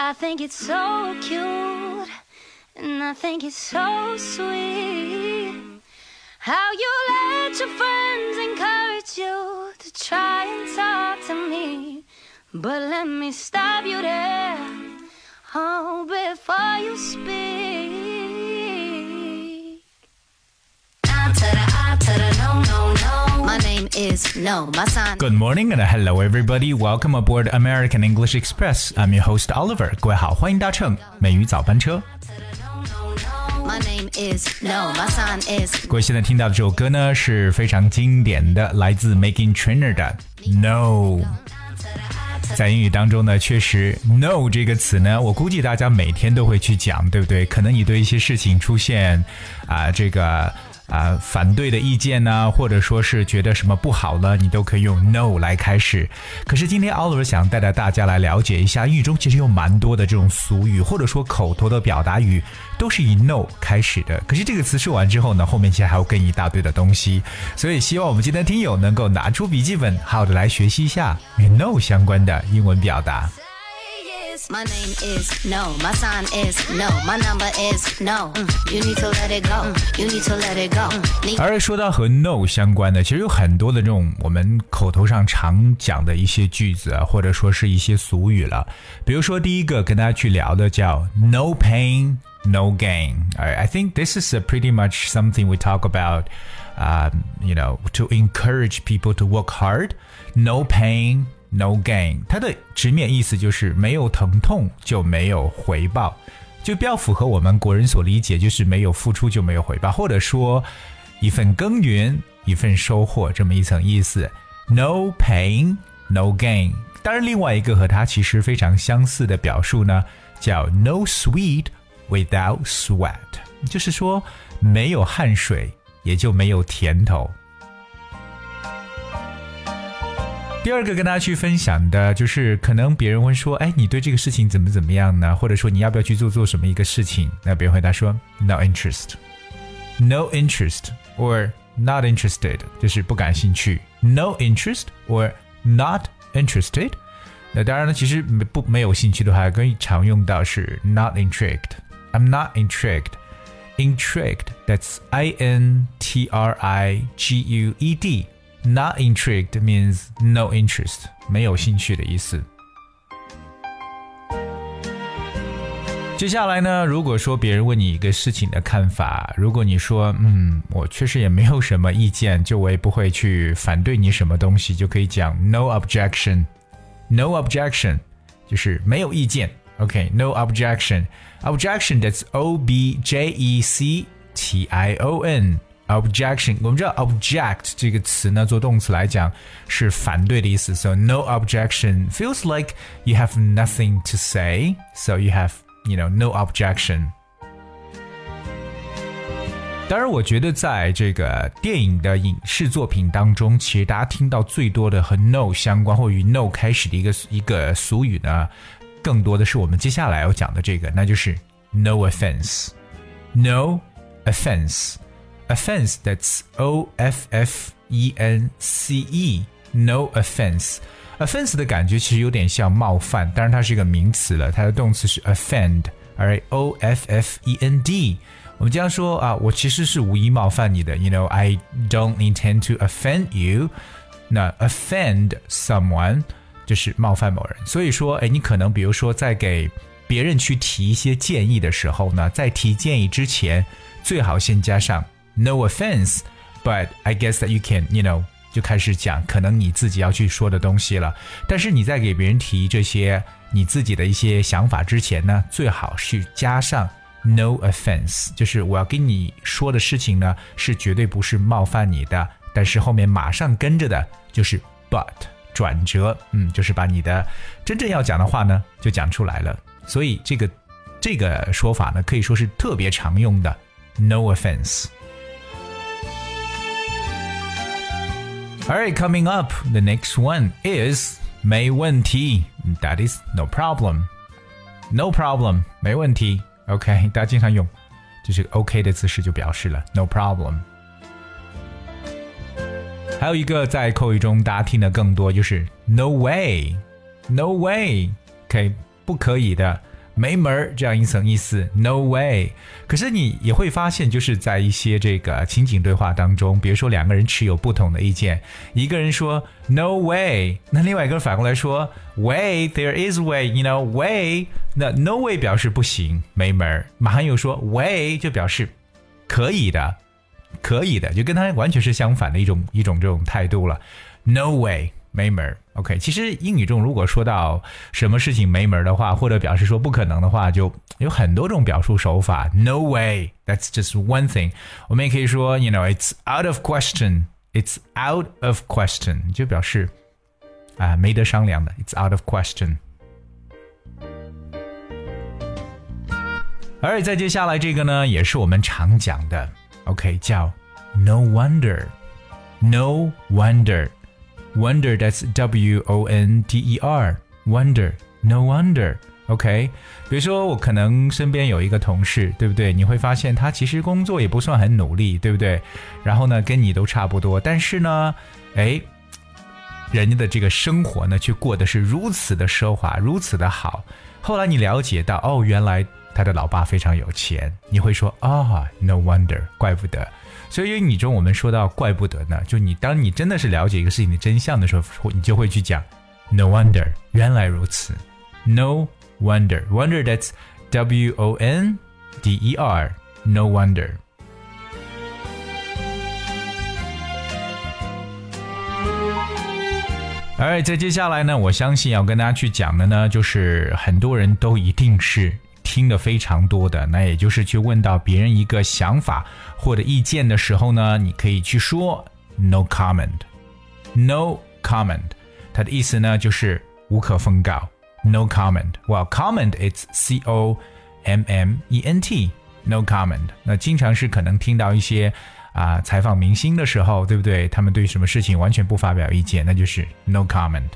I think it's so cute, and I think it's so sweet. How you let your friends encourage you to try and talk to me. But let me stop you there, oh, before you speak. I to the I to the no, no, is No. Good morning and hello everybody. Welcome aboard American English Express. I'm your host Oliver. 各位好，欢迎搭乘美语早班车。My name is No. My sign is 各位现在听到的这首歌呢是非常经典的，来自 Making Trainer 的 No。在英语当中呢，确实 “no” 这个词呢，我估计大家每天都会去讲，对不对？可能你对一些事情出现啊、这个啊、反对的意见呢，或者说是觉得什么不好了，你都可以用 “no” 来开始。可是今天 Oliver 想带着大家来了解一下，英语中其实有蛮多的这种俗语，或者说口头的表达语，都是以 “no” 开始的。可是这个词说完之后呢，后面其实还要跟一大堆的东西，所以希望我们今天听友能够拿出笔记本，好的来学习一下与 “no” 相关的英文表达。My name is No. My sign is No. My number is No. Mm, You need to let it go. Mm, You need to let it go. Mm, Need 而说到和 no 相关的，其实有很多的这种我们口头上常讲的一些句子啊，或者说是一些俗语了。比如说第一个跟大家去聊的叫 no pain no gain。I I think this is a pretty much something we talk about. Um, you know, to encourage people to work hard. No pain, no gain. 它的直面意思就是没有疼痛就没有回报，就比较符合我们国人所理解，就是没有付出就没有回报，或者说一份耕耘一份收获这么一层意思。No pain, no gain。当然，另外一个和它其实非常相似的表述呢，叫 No sweet without sweat，就是说没有汗水也就没有甜头。第二个跟大家去分享的就是，可能别人会说，哎，你对这个事情怎么怎么样呢？或者说你要不要去做做什么一个事情？那别人回答说，no interest，no interest or not interested，就是不感兴趣，no interest or not interested。那当然了，其实不没有兴趣的话，更常用到是 not intrigued。I'm not intrigued。Intrigued, that's I N T R I G U E D. Not intrigued means no interest，没有兴趣的意思。接下来呢，如果说别人问你一个事情的看法，如果你说嗯，我确实也没有什么意见，就我也不会去反对你什么东西，就可以讲 no objection。No objection 就是没有意见。OK，no、objection。Objection that's O B J E C T I O N。 Objection，我们知道 object 这个词呢，做动词来讲是反对的意思。So no objection feels like you have nothing to say. So you have, you know, no objection. 当然，我觉得在这个电影的影视作品当中，其实大家听到最多的和 no 相关或与 no 开始的一个一个俗语呢，更多的是我们接下来要讲的这个，那就是 no offense。No offense。 Offense that's O F F E N C E。No offense。Offense 的感觉其实有点像冒犯，当然它是一个名词了，它的动词是 offend，而 O F F E N D。我们经常说啊，我其实是无意冒犯你的，you know I don't intend to offend you。那 offend someone 就是冒犯某人，所以说，哎，你可能比如说在给别人去提一些建议的时候呢，在提建议之前，最好先加上 no offense，but I guess that you can you know 就开始讲可能你自己要去说的东西了。但是你在给别人提这些你自己的一些想法之前呢，最好是加上 no offense，就是我要跟你说的事情呢，是绝对不是冒犯你的，但是后面马上跟着的就是 but 转折，嗯，就是把你的真正要讲的话呢就讲出来了。所以这个这个说法呢，可以说是特别常用的 no offense。Alright, coming up, the next one is 没问题. That is no problem. No problem, 没问题. OK，大家经常用，就是 OK 的姿势就表示了 no problem。还有一个在口语中大家听的更多就是 no way，no way，OK，、不可以的。 没门儿这样一层意思，no way。可是你也会发现，就是在一些这个情景对话当中，比如说两个人持有不同的意见，一个人说 no way，那另外一个人反过来说 way，there is way，you know way，那 no way 表示不行，没门儿，马上又说 way 就表示可以的，可以的，就跟他完全是相反的一种一种这种态度了，no way。没门儿，OK。其实英语中如果说到什么事情没门儿的话，或者表示说不可能的话，就有很多种表述手法。No way, that's just one thing。我们也可以说，you know, it's out of question, it's out of question，就表示啊没得商量的，it's out of question。而再接下来这个呢，也是我们常讲的，OK，叫 No wonder，No wonder。 Wonder that's W O N D E R wonder no wonder OK，比如说我可能身边有一个同事，对不对？你会发现他其实工作也不算很努力，对不对？然后呢，跟你都差不多，但是呢，哎，人家的这个生活呢，却过得是如此的奢华，如此的好。后来你了解到，哦，原来他的老爸非常有钱，你会说啊，no wonder，怪不得。所以你中我们说到怪不得呢，就你当你真的是了解一个事情的真相的时候，你就会去讲 no wonder，原来如此，no wonder，wonder that's W O N D E R，no wonder。而在接下来呢，我相信要跟大家去讲的呢，就是很多人都一定是。听的非常多的，那也就是去问到别人一个想法或者意见的时候呢，你可以去说 no comment，no comment，它的意思呢就是无可奉告，no comment。Well, comment it's C O M M E N T，no comment。那经常是可能听到一些啊采访明星的时候，对不对？他们对什么事情完全不发表意见，那就是 no comment。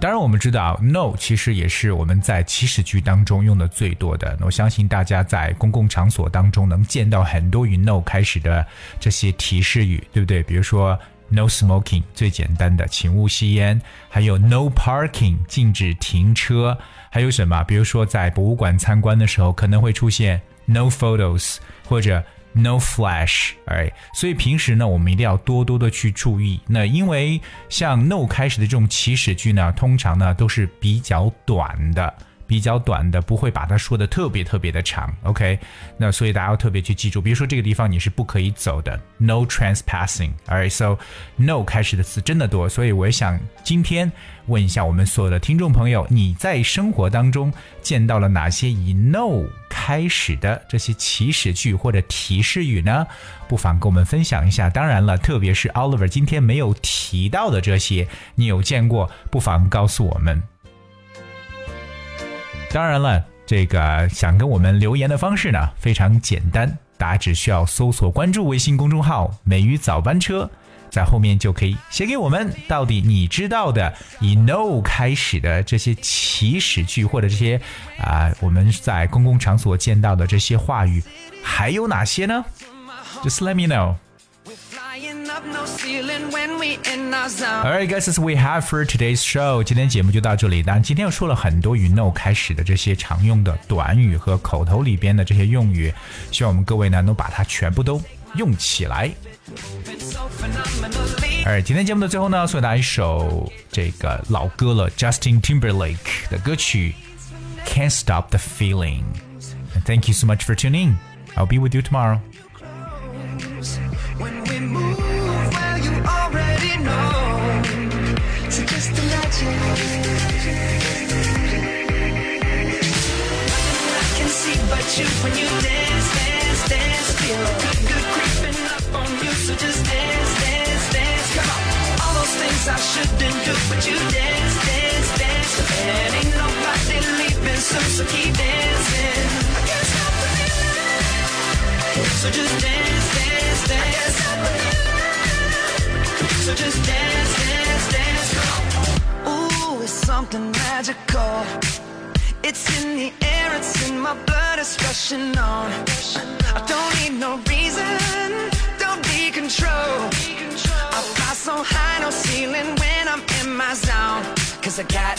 当然，我们知道 “no” 其实也是我们在祈使句当中用的最多的。我相信大家在公共场所当中能见到很多与 “no” 开始的这些提示语，对不对？比如说 “no smoking”，最简单的，请勿吸烟；还有 “no parking”，禁止停车；还有什么？比如说在博物馆参观的时候，可能会出现 “no photos” 或者。No flash，哎，所以平时呢，我们一定要多多的去注意。那因为像 no 开始的这种祈使句呢，通常呢都是比较短的。比较短的，不会把它说的特别特别的长，OK？那所以大家要特别去记住，比如说这个地方你是不可以走的，No trespassing，Alright？So no 开始的词真的多，所以我也想今天问一下我们所有的听众朋友，你在生活当中见到了哪些以 no 开始的这些祈使句或者提示语呢？不妨跟我们分享一下。当然了，特别是 Oliver 今天没有提到的这些，你有见过，不妨告诉我们。当然了，这个想跟我们留言的方式呢，非常简单，大家只需要搜索关注微信公众号“美语早班车”，在后面就可以写给我们，到底你知道的以 “no” 开始的这些祈使句，或者这些啊我们在公共场所见到的这些话语，还有哪些呢？Just let me know. All right, guys, that's we have for today's show. 今天节目就到这里。当然，今天又说了很多与 no 开始的这些常用的短语和口头里边的这些用语，希望我们各位呢能把它全部都用起来。Alright，今天节目的最后呢，送给大家一首这个老歌了，Justin Timberlake 的歌曲《Can't Stop the Feeling》。Thank you so much for tuning. I'll be with you tomorrow. So keep dancing. I can't stop the feeling. So just dance, dance, dance. So just dance, dance, dance. Ooh, it's something magical. It's in the air, it's in my blood, it's rushing on. I don't need no reason, don't be control. I fly so high, no ceiling when I'm in my zone. Cause I got